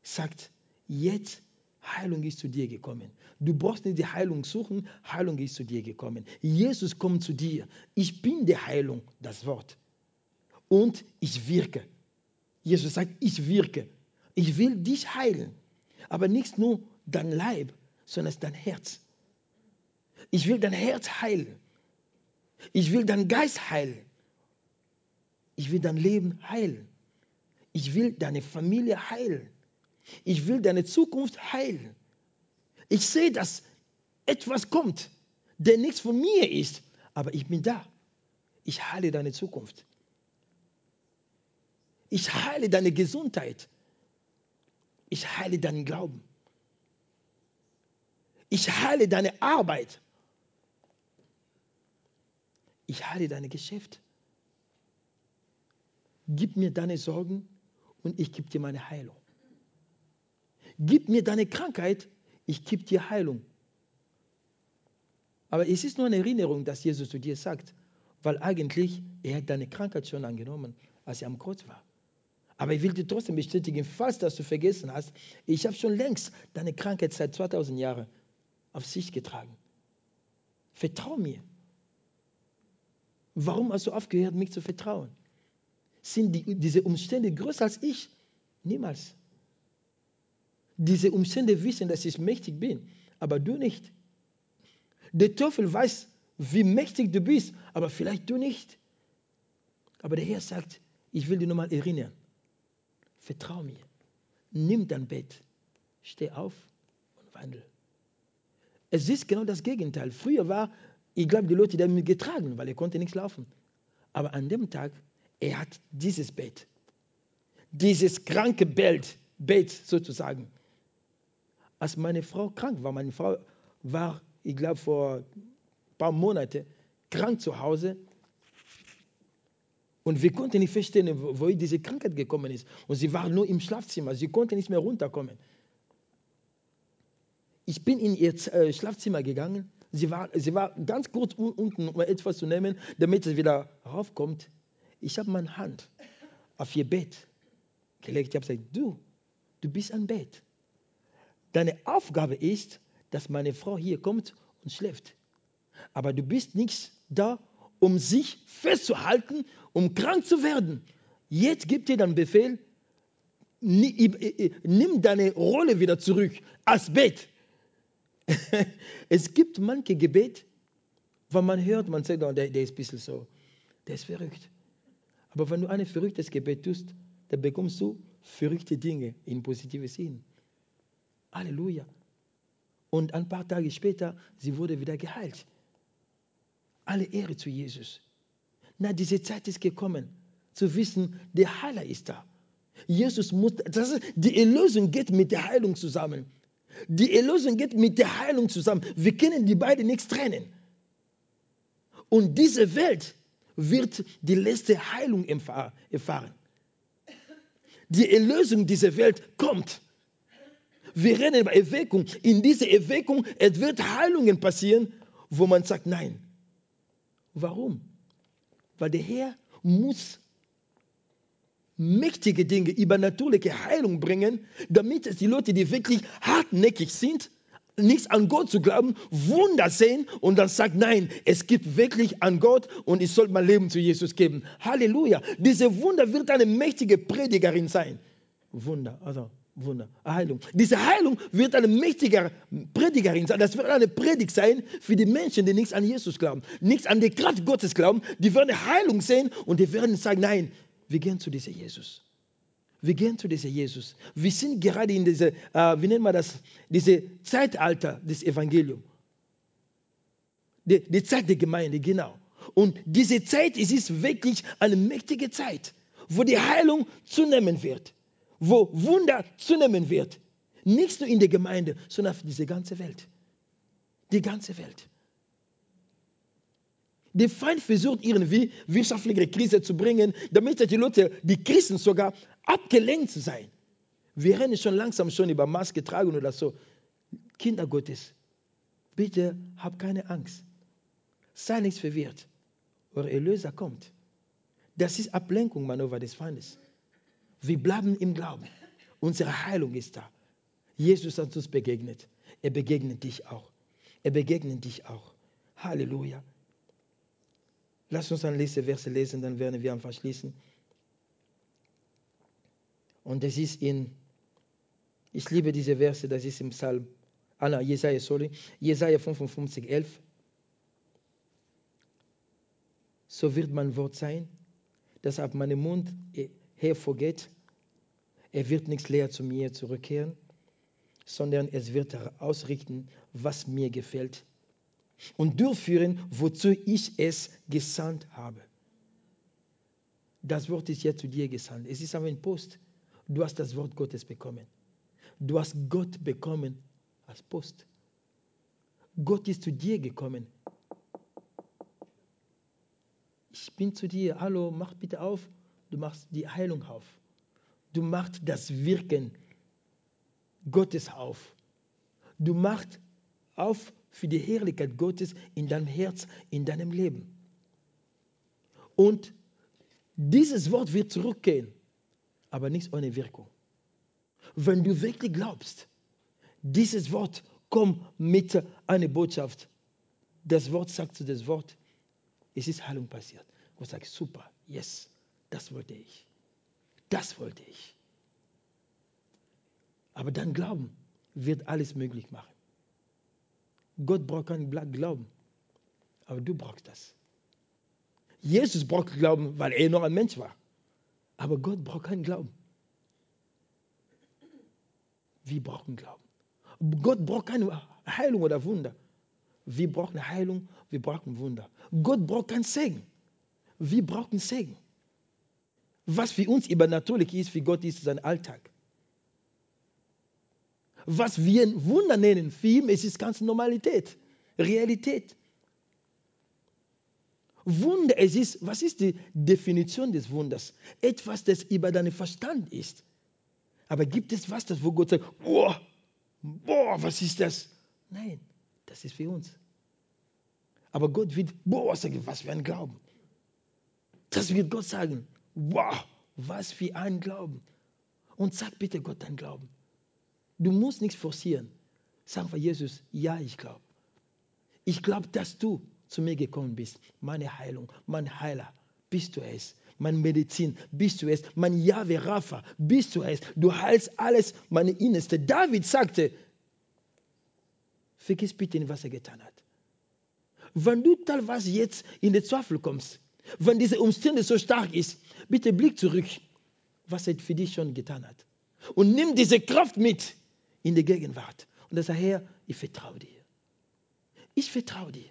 sagt, jetzt Heilung ist zu dir gekommen. Du brauchst nicht die Heilung suchen, Heilung ist zu dir gekommen. Jesus kommt zu dir. Ich bin die Heilung, das Wort. Und ich wirke. Jesus sagt, ich wirke. Ich will dich heilen. Aber nicht nur dein Leib, sondern dein Herz. Ich will dein Herz heilen. Ich will deinen Geist heilen. Ich will dein Leben heilen. Ich will deine Familie heilen. Ich will deine Zukunft heilen. Ich sehe, dass etwas kommt, der nichts von mir ist, aber ich bin da. Ich heile deine Zukunft. Ich heile deine Gesundheit. Ich heile deinen Glauben. Ich heile deine Arbeit ich heile deine Geschäfte. Gib mir deine Sorgen und ich gebe dir meine Heilung. Gib mir deine Krankheit, ich gebe dir Heilung. Aber es ist nur eine Erinnerung, dass Jesus zu dir sagt, weil eigentlich er hat deine Krankheit schon angenommen, als er am Kreuz war. Aber ich will dir trotzdem bestätigen, falls das du vergessen hast, ich habe schon längst deine Krankheit seit 2000 Jahren auf sich getragen. Vertrau mir. Warum hast du aufgehört, mich zu vertrauen? Sind die, diese Umstände größer als ich? Niemals. Diese Umstände wissen, dass ich mächtig bin, aber du nicht. Der Teufel weiß, wie mächtig du bist, aber vielleicht du nicht. Aber der Herr sagt, ich will dir nochmal erinnern. Vertrau mir. Nimm dein Bett, steh auf und wandel. Es ist genau das Gegenteil. Früher war ich glaube, die Leute die haben ihn getragen, weil er konnte nichts laufen. Aber an dem Tag, er hat dieses Bett, dieses kranke Bett, Bett sozusagen. Als meine Frau krank war, meine Frau war, ich glaube, vor ein paar Monaten krank zu Hause. Und wir konnten nicht verstehen, woher diese Krankheit gekommen ist. Und sie war nur im Schlafzimmer, sie konnte nicht mehr runterkommen. Ich bin in ihr äh, Schlafzimmer gegangen Sie war, sie war ganz kurz unten, um etwas zu nehmen, damit sie wieder raufkommt. Ich habe meine Hand auf ihr Bett gelegt. Ich habe gesagt, du, du bist ein Bett. Deine Aufgabe ist, dass meine Frau hier kommt und schläft. Aber du bist nicht da, um sich festzuhalten, um krank zu werden. Jetzt gibt dir dann Befehl, nimm deine Rolle wieder zurück als Bett. es gibt manche Gebet, wenn man hört, man sagt, oh, der, der ist ein bisschen so, der ist verrückt. Aber wenn du ein verrücktes Gebet tust, dann bekommst du verrückte Dinge in positive Sinn. Halleluja. Und ein paar Tage später, sie wurde wieder geheilt. Alle Ehre zu Jesus. Na, diese Zeit ist gekommen, zu wissen, der Heiler ist da. Jesus muss, das die Erlösung geht mit der Heilung zusammen. Die Erlösung geht mit der Heilung zusammen. Wir können die beiden nichts trennen. Und diese Welt wird die letzte Heilung erfahren. Die Erlösung dieser Welt kommt. Wir reden über Erweckung. In dieser Erweckung es wird Heilungen passieren, wo man sagt, nein. Warum? Weil der Herr muss mächtige Dinge, übernatürliche Heilung bringen, damit es die Leute, die wirklich hartnäckig sind, nichts an Gott zu glauben, Wunder sehen und dann sagt, nein, es gibt wirklich an Gott und ich soll mein Leben zu Jesus geben. Halleluja. Diese Wunder wird eine mächtige Predigerin sein. Wunder, also Wunder, Heilung. Diese Heilung wird eine mächtige Predigerin sein. Das wird eine Predigt sein für die Menschen, die nichts an Jesus glauben, nichts an die Kraft Gottes glauben. Die werden Heilung sehen und die werden sagen, nein, wir gehen zu diesem Jesus. Wir gehen zu diesem Jesus. Wir sind gerade in diese, äh, wie nennt man das, diese Zeitalter des Evangeliums. Die, die Zeit der Gemeinde, genau. Und diese Zeit es ist wirklich eine mächtige Zeit, wo die Heilung zunehmen wird, wo Wunder zunehmen wird. Nicht nur in der Gemeinde, sondern auf diese ganze Welt. Die ganze Welt. Der Feind versucht irgendwie wirtschaftliche Krise zu bringen, damit die Leute, die Christen sogar, abgelenkt sein. Wir rennen schon langsam schon über Maske tragen oder so. Kinder Gottes, bitte hab keine Angst. Sei nicht verwirrt. Euer Erlöser kommt. Das ist Ablenkung, Manöver des Feindes. Wir bleiben im Glauben. Unsere Heilung ist da. Jesus hat uns begegnet. Er begegnet dich auch. Er begegnet dich auch. Halleluja. Lass uns dann diese Verse lesen, dann werden wir einfach schließen. Und das ist in, ich liebe diese Verse, das ist im Psalm, ah, Jesaja, sorry, Jesaja 55, 11. So wird mein Wort sein, das ab meinem Mund hervorgeht. Er wird nichts leer zu mir zurückkehren, sondern es wird ausrichten, was mir gefällt und durchführen, wozu ich es gesandt habe. Das Wort ist ja zu dir gesandt. Es ist aber ein Post. Du hast das Wort Gottes bekommen. Du hast Gott bekommen als Post. Gott ist zu dir gekommen. Ich bin zu dir. Hallo, mach bitte auf. Du machst die Heilung auf. Du machst das Wirken Gottes auf. Du machst auf für die Herrlichkeit Gottes in deinem Herz, in deinem Leben. Und dieses Wort wird zurückgehen, aber nicht ohne Wirkung. Wenn du wirklich glaubst, dieses Wort kommt mit einer Botschaft. Das Wort sagt zu das Wort, es ist Heilung passiert. Und sagt, super, yes, das wollte ich. Das wollte ich. Aber dann Glauben wird alles möglich machen. Gott braucht keinen Glauben. Aber du brauchst das. Jesus braucht Glauben, weil er noch ein Mensch war. Aber Gott braucht keinen Glauben. Wir brauchen Glauben. Gott braucht keine Heilung oder Wunder. Wir brauchen Heilung, wir brauchen Wunder. Gott braucht keinen Segen. Wir brauchen Segen. Was für uns übernatürlich ist, für Gott ist sein Alltag was wir ein Wunder nennen, für ihn ist es ganz Normalität, Realität. Wunder, es ist, was ist die Definition des Wunders? Etwas, das über deinen Verstand ist. Aber gibt es was, das wo Gott sagt, boah, boah, was ist das? Nein, das ist für uns. Aber Gott wird, boah, sagen, was für ein Glauben. Das wird Gott sagen, wow, was für ein Glauben. Und sag bitte Gott dein Glauben. Du musst nichts forcieren. Sag einfach, Jesus, ja, ich glaube. Ich glaube, dass du zu mir gekommen bist. Meine Heilung, mein Heiler, bist du es. Meine Medizin, bist du es. Mein Jahwe Rapha, bist du es. Du heilst alles, meine Innerste. David sagte, vergiss bitte nicht, was er getan hat. Wenn du teilweise jetzt in den Zweifel kommst, wenn diese Umstände so stark ist, bitte blick zurück was er für dich schon getan hat. Und nimm diese Kraft mit in die Gegenwart. Und er sagt, Herr, ich vertraue dir. Ich vertraue dir.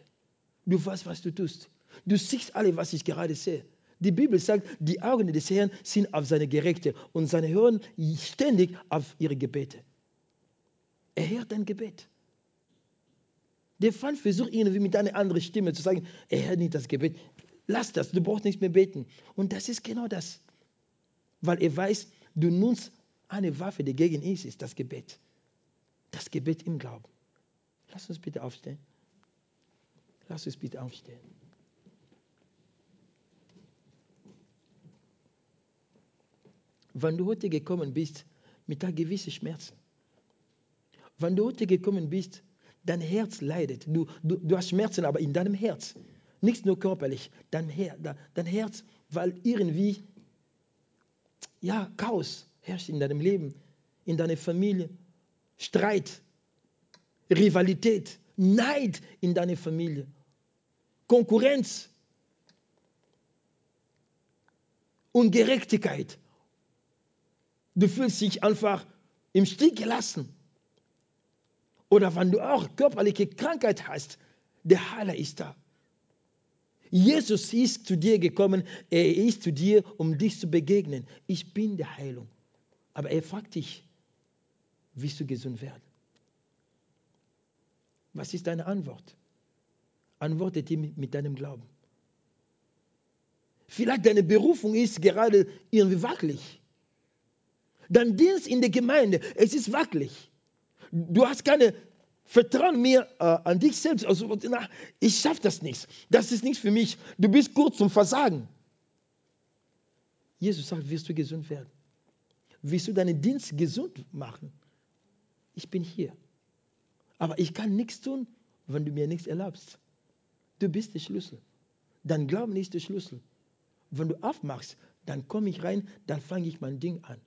Du weißt, was du tust. Du siehst alle, was ich gerade sehe. Die Bibel sagt, die Augen des Herrn sind auf seine Gerechte und seine hören ständig auf ihre Gebete. Er hört dein Gebet. Der Feind versucht irgendwie mit einer anderen Stimme zu sagen, er hört nicht das Gebet. Lass das, du brauchst nicht mehr beten. Und das ist genau das. Weil er weiß, du nutzt eine Waffe, die gegen ihn ist, das Gebet. Das Gebet im Glauben. Lass uns bitte aufstehen. Lass uns bitte aufstehen. Wenn du heute gekommen bist mit einem gewissen Schmerzen, wenn du heute gekommen bist, dein Herz leidet, du, du, du hast Schmerzen, aber in deinem Herz, nicht nur körperlich, dein, Her, dein Herz, weil irgendwie ja, Chaos herrscht in deinem Leben, in deiner Familie, Streit, Rivalität, Neid in deiner Familie, Konkurrenz, Ungerechtigkeit. Du fühlst dich einfach im Stich gelassen. Oder wenn du auch körperliche Krankheit hast, der Heiler ist da. Jesus ist zu dir gekommen, er ist zu dir, um dich zu begegnen. Ich bin der Heilung. Aber er fragt dich, willst du gesund werden? Was ist deine Antwort? Antworte ihm mit deinem Glauben. Vielleicht deine Berufung ist gerade irgendwie wackelig. Dein Dienst in der Gemeinde, es ist wackelig. Du hast keine Vertrauen mehr äh, an dich selbst. Also, na, ich schaffe das nicht. Das ist nichts für mich. Du bist kurz zum Versagen. Jesus sagt, wirst du gesund werden? Willst du deinen Dienst gesund machen? Ich bin hier. Aber ich kann nichts tun, wenn du mir nichts erlaubst. Du bist der Schlüssel. Dein Glauben ist der Schlüssel. Wenn du aufmachst, dann komme ich rein, dann fange ich mein Ding an.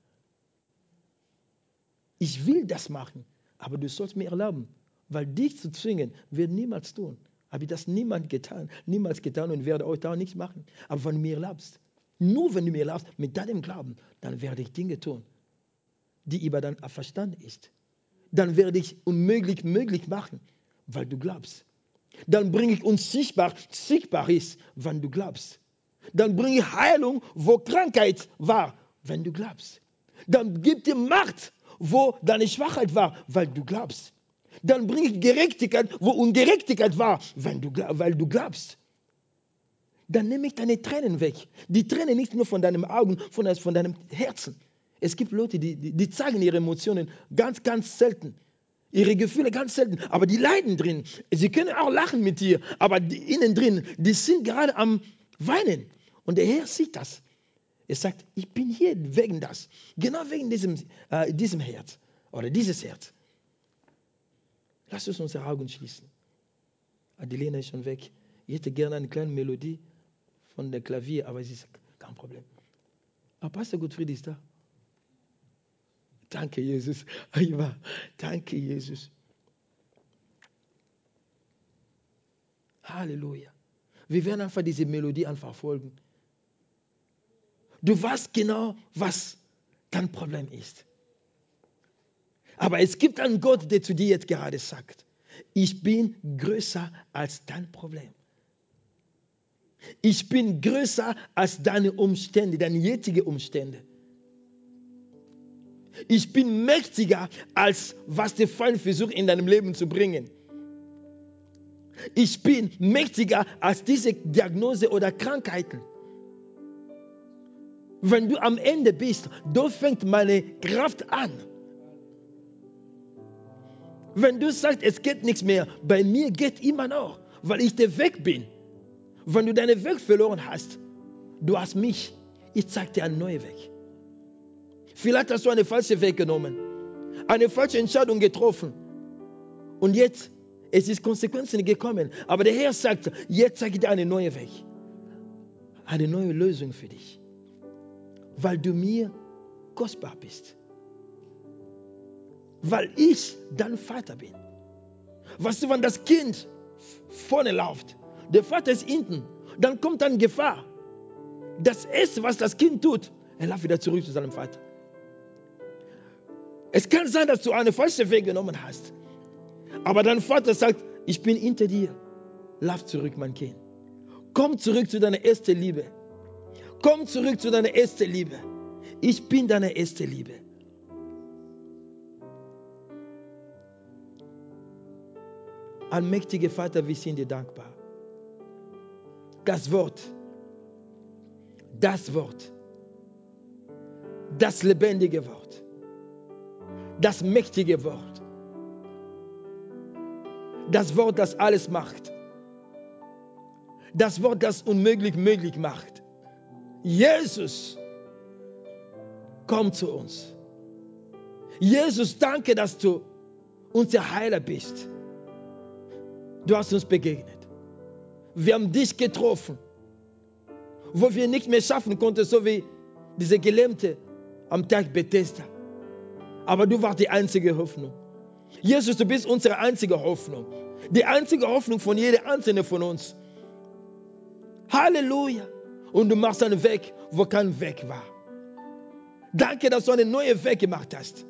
Ich will das machen, aber du sollst mir erlauben, weil dich zu zwingen, wird niemals tun. Habe ich das niemand getan, niemals getan und werde euch da nichts machen. Aber wenn du mir erlaubst, nur wenn du mir erlaubst, mit deinem Glauben, dann werde ich Dinge tun, die über dein Verstand ist. Dann werde ich unmöglich möglich machen, weil du glaubst. Dann bringe ich uns sichtbar, ist, wenn du glaubst. Dann bringe ich Heilung, wo Krankheit war, wenn du glaubst. Dann gib dir Macht, wo deine Schwachheit war, weil du glaubst. Dann bringe ich Gerechtigkeit, wo Ungerechtigkeit war, weil du, weil du glaubst. Dann nehme ich deine Tränen weg. Die Tränen nicht nur von deinen Augen, sondern von deinem Herzen. Es gibt Leute, die, die, die zeigen ihre Emotionen ganz, ganz selten ihre Gefühle ganz selten, aber die leiden drin. Sie können auch lachen mit dir, aber die, innen drin, die sind gerade am Weinen. Und der Herr sieht das. Er sagt, ich bin hier wegen das. Genau wegen diesem, äh, diesem Herz oder dieses Herz. Lass uns unsere Augen schließen. Adelena ist schon weg. Ich hätte gerne eine kleine Melodie von der Klavier, aber es ist kein Problem. Aber Pastor Gottfried ist da. Danke, Jesus. Danke, Jesus. Halleluja. Wir werden einfach diese Melodie einfach folgen. Du weißt genau, was dein Problem ist. Aber es gibt einen Gott, der zu dir jetzt gerade sagt, ich bin größer als dein Problem. Ich bin größer als deine Umstände, deine jetzige Umstände. Ich bin mächtiger, als was der Feind versucht in deinem Leben zu bringen. Ich bin mächtiger als diese Diagnose oder Krankheiten. Wenn du am Ende bist, da fängt meine Kraft an. Wenn du sagst, es geht nichts mehr, bei mir geht immer noch, weil ich der Weg bin. Wenn du deinen Weg verloren hast, du hast mich, ich zeige dir einen neuen Weg. Vielleicht hast du eine falsche Weg genommen, eine falsche Entscheidung getroffen. Und jetzt, es ist Konsequenzen gekommen. Aber der Herr sagt, jetzt zeige ich dir einen neuen Weg. Eine neue Lösung für dich. Weil du mir kostbar bist. Weil ich dein Vater bin. Weißt du, wenn das Kind vorne läuft, der Vater ist hinten, dann kommt dann Gefahr. Das Erste, was das Kind tut, Er läuft wieder zurück zu seinem Vater. Es kann sein, dass du einen falschen Weg genommen hast. Aber dein Vater sagt, ich bin hinter dir. Lauf zurück, mein Kind. Komm zurück zu deiner ersten Liebe. Komm zurück zu deiner ersten Liebe. Ich bin deine erste Liebe. Allmächtiger Vater, wir sind dir dankbar. Das Wort, das Wort, das lebendige Wort, das mächtige Wort, das Wort, das alles macht, das Wort, das unmöglich möglich macht. Jesus, komm zu uns. Jesus, danke, dass du unser Heiler bist. Du hast uns begegnet. Wir haben dich getroffen, wo wir nicht mehr schaffen konnten, so wie diese Gelähmte am Tag Bethesda. Aber du warst die einzige Hoffnung. Jesus, du bist unsere einzige Hoffnung. Die einzige Hoffnung von jeder einzelnen von uns. Halleluja. Und du machst einen Weg, wo kein Weg war. Danke, dass du einen neuen Weg gemacht hast.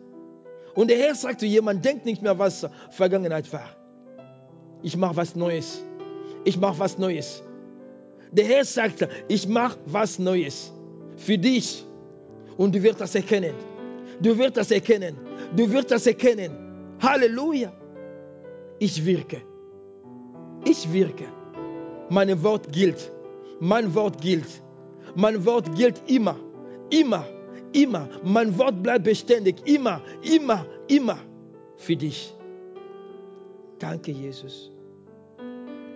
Und der Herr sagt zu jemandem, denk nicht mehr, was Vergangenheit war. Ich mache was Neues. Ich mache was Neues. Der Herr sagt, ich mache was Neues für dich. Und du wirst das erkennen. Du wirst das erkennen. Du wirst das erkennen. Halleluja. Ich wirke. Ich wirke. Mein Wort gilt. Mein Wort gilt. Mein Wort gilt immer. Immer. Immer. Mein Wort bleibt beständig. Immer. Immer. Immer. Für dich. Danke, Jesus.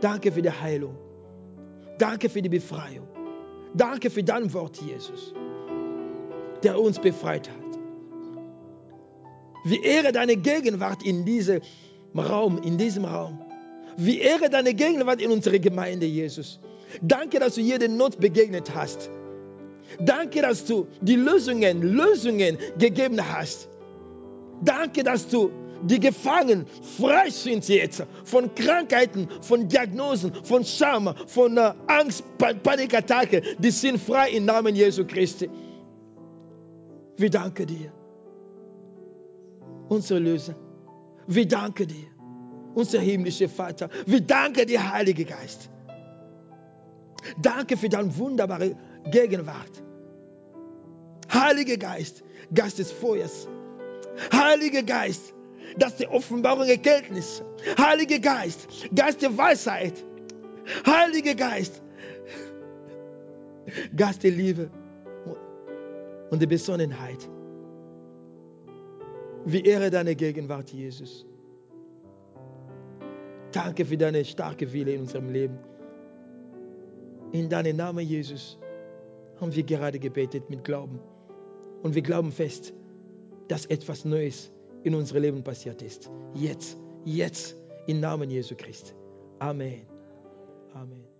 Danke für die Heilung. Danke für die Befreiung. Danke für dein Wort, Jesus, der uns befreit hat. Wie ehre deine Gegenwart in diesem Raum, in diesem Raum. Wie ehre deine Gegenwart in unserer Gemeinde, Jesus. Danke, dass du jede Not begegnet hast. Danke, dass du die Lösungen, Lösungen gegeben hast. Danke, dass du die Gefangenen frei sind jetzt von Krankheiten, von Diagnosen, von Scham, von äh, Angst, Panikattacke. Die sind frei im Namen Jesu Christi. Wir danken dir, unser Löser. Wir danken dir, unser himmlischer Vater. Wir danken dir, Heiliger Geist. Danke für deine wunderbare Gegenwart. Heiliger Geist, Geist des Feuers. Heiliger Geist, das der Offenbarung Erkenntnis. Heiliger Geist, Geist der Weisheit. Heiliger Geist, Geist der Liebe und der Besonnenheit. Wir ehre deine Gegenwart, Jesus. Danke für deine starke Wille in unserem Leben. In deinem Namen, Jesus, haben wir gerade gebetet mit Glauben. Und wir glauben fest, dass etwas Neues in unserem Leben passiert ist. Jetzt, jetzt, im Namen Jesu Christi. Amen. Amen.